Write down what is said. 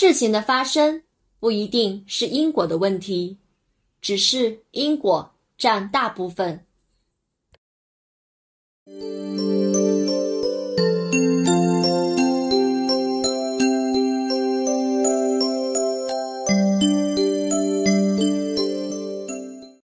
事情的发生不一定是因果的问题只是因果占大部分。